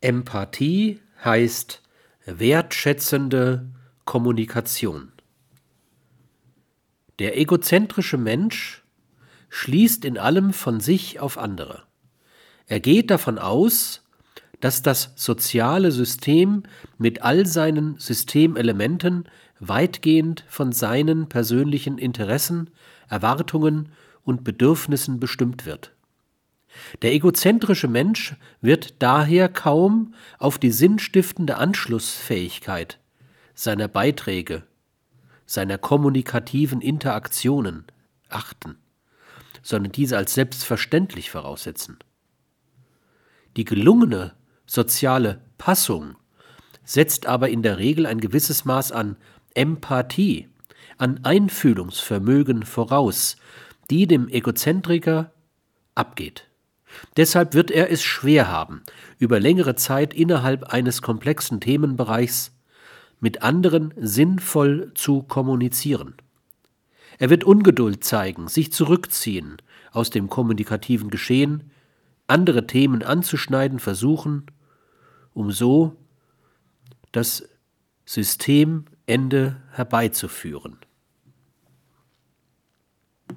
Empathie heißt wertschätzende Kommunikation. Der egozentrische Mensch schließt in allem von sich auf andere. Er geht davon aus, dass das soziale System mit all seinen Systemelementen weitgehend von seinen persönlichen Interessen, Erwartungen und Bedürfnissen bestimmt wird. Der egozentrische Mensch wird daher kaum auf die sinnstiftende Anschlussfähigkeit seiner Beiträge, seiner kommunikativen Interaktionen achten, sondern diese als selbstverständlich voraussetzen. Die gelungene soziale Passung setzt aber in der Regel ein gewisses Maß an Empathie, an Einfühlungsvermögen voraus, die dem Egozentriker abgeht. Deshalb wird er es schwer haben, über längere Zeit innerhalb eines komplexen Themenbereichs mit anderen sinnvoll zu kommunizieren. Er wird Ungeduld zeigen, sich zurückziehen aus dem kommunikativen Geschehen, andere Themen anzuschneiden versuchen, um so das Systemende herbeizuführen.